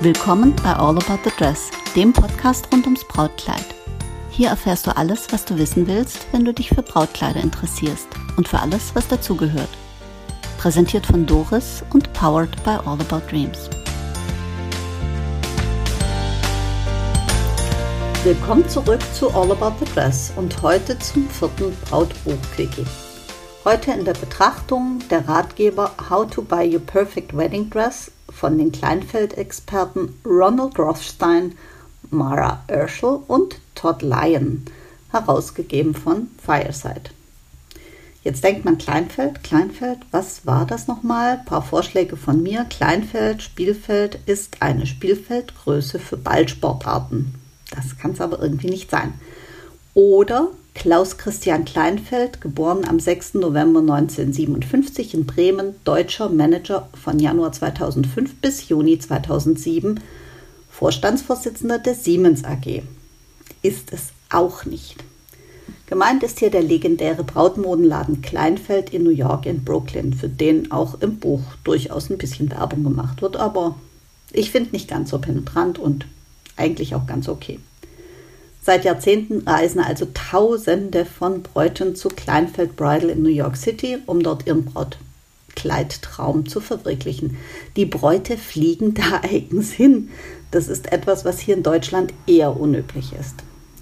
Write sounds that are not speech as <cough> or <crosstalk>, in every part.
Willkommen bei All About the Dress, dem Podcast rund ums Brautkleid. Hier erfährst du alles, was du wissen willst, wenn du dich für Brautkleider interessierst und für alles, was dazugehört. Präsentiert von Doris und powered by All About Dreams. Willkommen zurück zu All About the Dress und heute zum vierten Brautbuch-Quickie. Heute in der Betrachtung der Ratgeber How to Buy Your Perfect Wedding Dress von den Kleinfeld-Experten Ronald Rothstein, Mara Urschel und Todd Lyon, herausgegeben von Fireside. Jetzt denkt man Kleinfeld, Kleinfeld, was war das nochmal? Ein paar Vorschläge von mir. Kleinfeld, Spielfeld ist eine Spielfeldgröße für Ballsportarten. Das kann es aber irgendwie nicht sein. Oder Klaus Christian Kleinfeld, geboren am 6. November 1957 in Bremen, deutscher Manager von Januar 2005 bis Juni 2007, Vorstandsvorsitzender der Siemens AG. Ist es auch nicht. Gemeint ist hier der legendäre Brautmodenladen Kleinfeld in New York in Brooklyn, für den auch im Buch durchaus ein bisschen Werbung gemacht wird, aber ich finde nicht ganz so penetrant und eigentlich auch ganz okay. Seit Jahrzehnten reisen also Tausende von Bräuten zu Kleinfeld Bridal in New York City, um dort ihren Brautkleidtraum zu verwirklichen. Die Bräute fliegen da <laughs> eigens hin. Das ist etwas, was hier in Deutschland eher unüblich ist.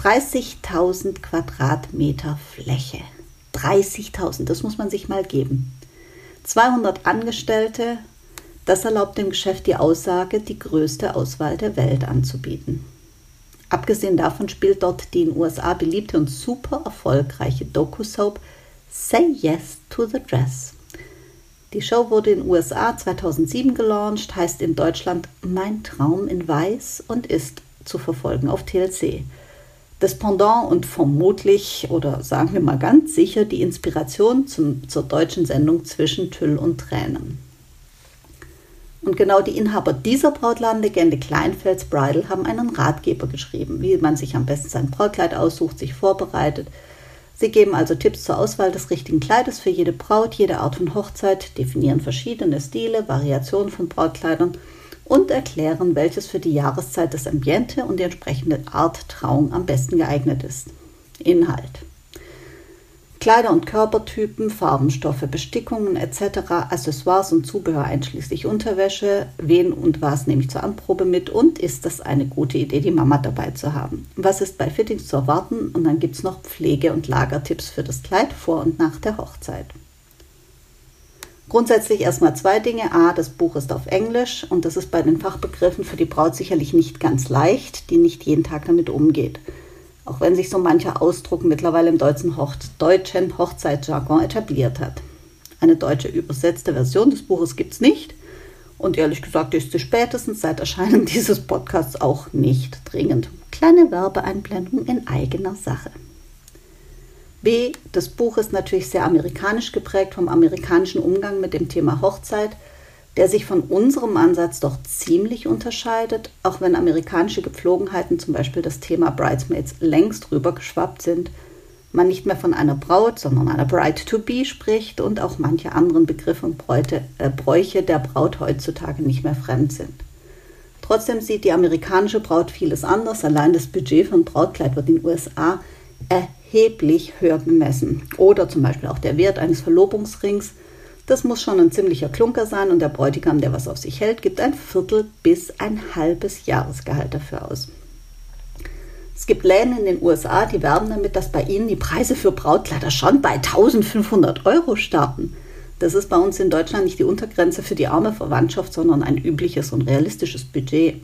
30.000 Quadratmeter Fläche. 30.000, das muss man sich mal geben. 200 Angestellte, das erlaubt dem Geschäft die Aussage, die größte Auswahl der Welt anzubieten. Abgesehen davon spielt dort die in USA beliebte und super erfolgreiche Doku-Soap Say Yes to the Dress. Die Show wurde in USA 2007 gelauncht, heißt in Deutschland Mein Traum in Weiß und ist zu verfolgen auf TLC. Das Pendant und vermutlich oder sagen wir mal ganz sicher die Inspiration zum, zur deutschen Sendung Zwischen Tüll und Tränen. Und genau die Inhaber dieser Brautladenlegende Kleinfels Bridal haben einen Ratgeber geschrieben, wie man sich am besten sein Brautkleid aussucht, sich vorbereitet. Sie geben also Tipps zur Auswahl des richtigen Kleides für jede Braut, jede Art von Hochzeit, definieren verschiedene Stile, Variationen von Brautkleidern und erklären, welches für die Jahreszeit des Ambiente und die entsprechende Art Trauung am besten geeignet ist. Inhalt. Kleider- und Körpertypen, Farbenstoffe, Bestickungen etc., Accessoires und Zubehör einschließlich Unterwäsche, wen und was nehme ich zur Anprobe mit und ist das eine gute Idee, die Mama dabei zu haben? Was ist bei Fittings zu erwarten? Und dann gibt es noch Pflege- und Lagertipps für das Kleid vor und nach der Hochzeit. Grundsätzlich erstmal zwei Dinge. A, das Buch ist auf Englisch und das ist bei den Fachbegriffen für die Braut sicherlich nicht ganz leicht, die nicht jeden Tag damit umgeht auch wenn sich so mancher Ausdruck mittlerweile im deutschen, Hoch deutschen Hochzeitsjargon etabliert hat. Eine deutsche übersetzte Version des Buches gibt es nicht und ehrlich gesagt ist sie spätestens seit Erscheinen <laughs> dieses Podcasts auch nicht dringend. Kleine Werbeeinblendung in eigener Sache. B. Das Buch ist natürlich sehr amerikanisch geprägt vom amerikanischen Umgang mit dem Thema Hochzeit – der sich von unserem Ansatz doch ziemlich unterscheidet, auch wenn amerikanische Gepflogenheiten, zum Beispiel das Thema Bridesmaids, längst rübergeschwappt sind, man nicht mehr von einer Braut, sondern einer Bride-to-be spricht und auch manche anderen Begriffe und Bräute, äh, Bräuche der Braut heutzutage nicht mehr fremd sind. Trotzdem sieht die amerikanische Braut vieles anders. Allein das Budget für ein Brautkleid wird in den USA erheblich höher gemessen. Oder zum Beispiel auch der Wert eines Verlobungsrings – das muss schon ein ziemlicher Klunker sein und der Bräutigam, der was auf sich hält, gibt ein Viertel bis ein halbes Jahresgehalt dafür aus. Es gibt Läden in den USA, die werben damit, dass bei ihnen die Preise für Brautkleider schon bei 1500 Euro starten. Das ist bei uns in Deutschland nicht die Untergrenze für die arme Verwandtschaft, sondern ein übliches und realistisches Budget.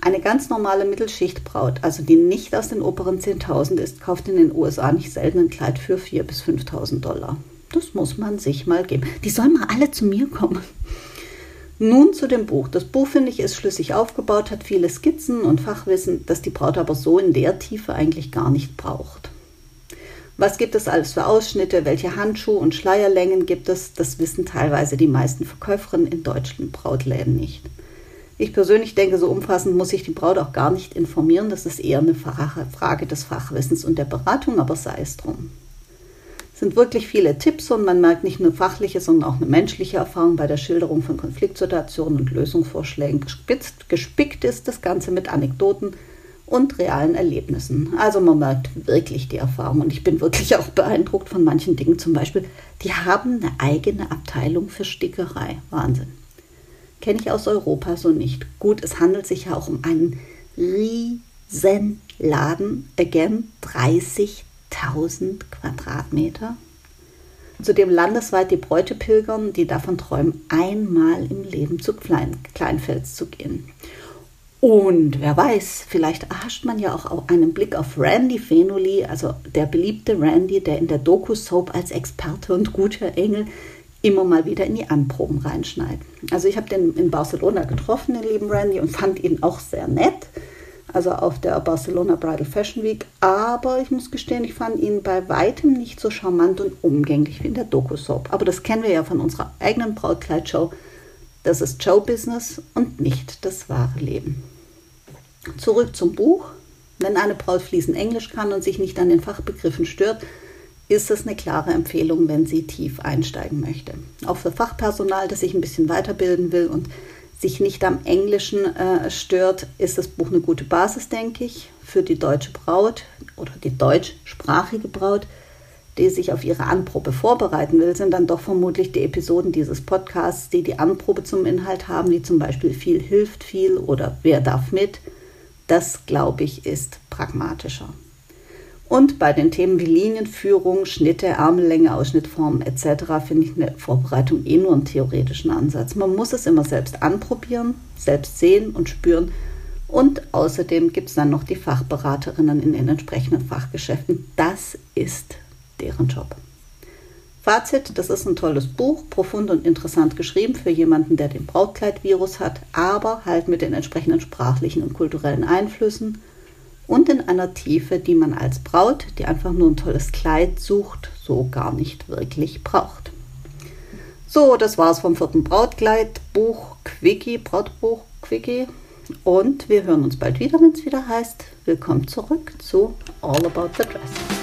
Eine ganz normale Mittelschichtbraut, also die nicht aus den oberen 10.000 ist, kauft in den USA nicht selten ein Kleid für 4.000 bis 5.000 Dollar. Das muss man sich mal geben. Die sollen mal alle zu mir kommen. Nun zu dem Buch. Das Buch, finde ich, ist schlüssig aufgebaut, hat viele Skizzen und Fachwissen, das die Braut aber so in der Tiefe eigentlich gar nicht braucht. Was gibt es alles für Ausschnitte? Welche Handschuh- und Schleierlängen gibt es? Das wissen teilweise die meisten Verkäuferinnen in deutschen Brautläden nicht. Ich persönlich denke, so umfassend muss sich die Braut auch gar nicht informieren. Das ist eher eine Frage des Fachwissens und der Beratung, aber sei es drum. Sind wirklich viele Tipps und man merkt nicht nur fachliche, sondern auch eine menschliche Erfahrung bei der Schilderung von Konfliktsituationen und Lösungsvorschlägen. Gespitzt, gespickt ist das Ganze mit Anekdoten und realen Erlebnissen. Also man merkt wirklich die Erfahrung und ich bin wirklich <laughs> auch beeindruckt von manchen Dingen. Zum Beispiel, die haben eine eigene Abteilung für Stickerei. Wahnsinn. Kenne ich aus Europa so nicht. Gut, es handelt sich ja auch um einen riesen Laden. Again, 30 1000 Quadratmeter, zu dem landesweit die Bräute pilgern, die davon träumen, einmal im Leben zu Klein Kleinfels zu gehen. Und wer weiß, vielleicht erhascht man ja auch einen Blick auf Randy Fenoli, also der beliebte Randy, der in der Doku-Soap als Experte und guter Engel immer mal wieder in die Anproben reinschneidet. Also ich habe den in Barcelona getroffen, den lieben Randy, und fand ihn auch sehr nett also auf der Barcelona Bridal Fashion Week. Aber ich muss gestehen, ich fand ihn bei weitem nicht so charmant und umgänglich wie in der Doku-Soap. Aber das kennen wir ja von unserer eigenen Brautkleidshow. Das ist Show-Business und nicht das wahre Leben. Zurück zum Buch. Wenn eine Braut fließend Englisch kann und sich nicht an den Fachbegriffen stört, ist es eine klare Empfehlung, wenn sie tief einsteigen möchte. Auch für Fachpersonal, das sich ein bisschen weiterbilden will und sich nicht am Englischen äh, stört, ist das Buch eine gute Basis, denke ich, für die deutsche Braut oder die deutschsprachige Braut, die sich auf ihre Anprobe vorbereiten will, sind dann doch vermutlich die Episoden dieses Podcasts, die die Anprobe zum Inhalt haben, wie zum Beispiel viel hilft viel oder wer darf mit. Das, glaube ich, ist pragmatischer. Und bei den Themen wie Linienführung, Schnitte, Ärmellänge, Ausschnittformen etc. finde ich eine Vorbereitung eh nur einen theoretischen Ansatz. Man muss es immer selbst anprobieren, selbst sehen und spüren. Und außerdem gibt es dann noch die Fachberaterinnen in den entsprechenden Fachgeschäften. Das ist deren Job. Fazit, das ist ein tolles Buch, profund und interessant geschrieben für jemanden, der den Brautkleidvirus hat, aber halt mit den entsprechenden sprachlichen und kulturellen Einflüssen und in einer Tiefe, die man als Braut, die einfach nur ein tolles Kleid sucht, so gar nicht wirklich braucht. So, das war's vom vierten Brautkleidbuch Quickie, Brautbuch Quickie. Und wir hören uns bald wieder, wenn es wieder heißt, willkommen zurück zu All About the Dress.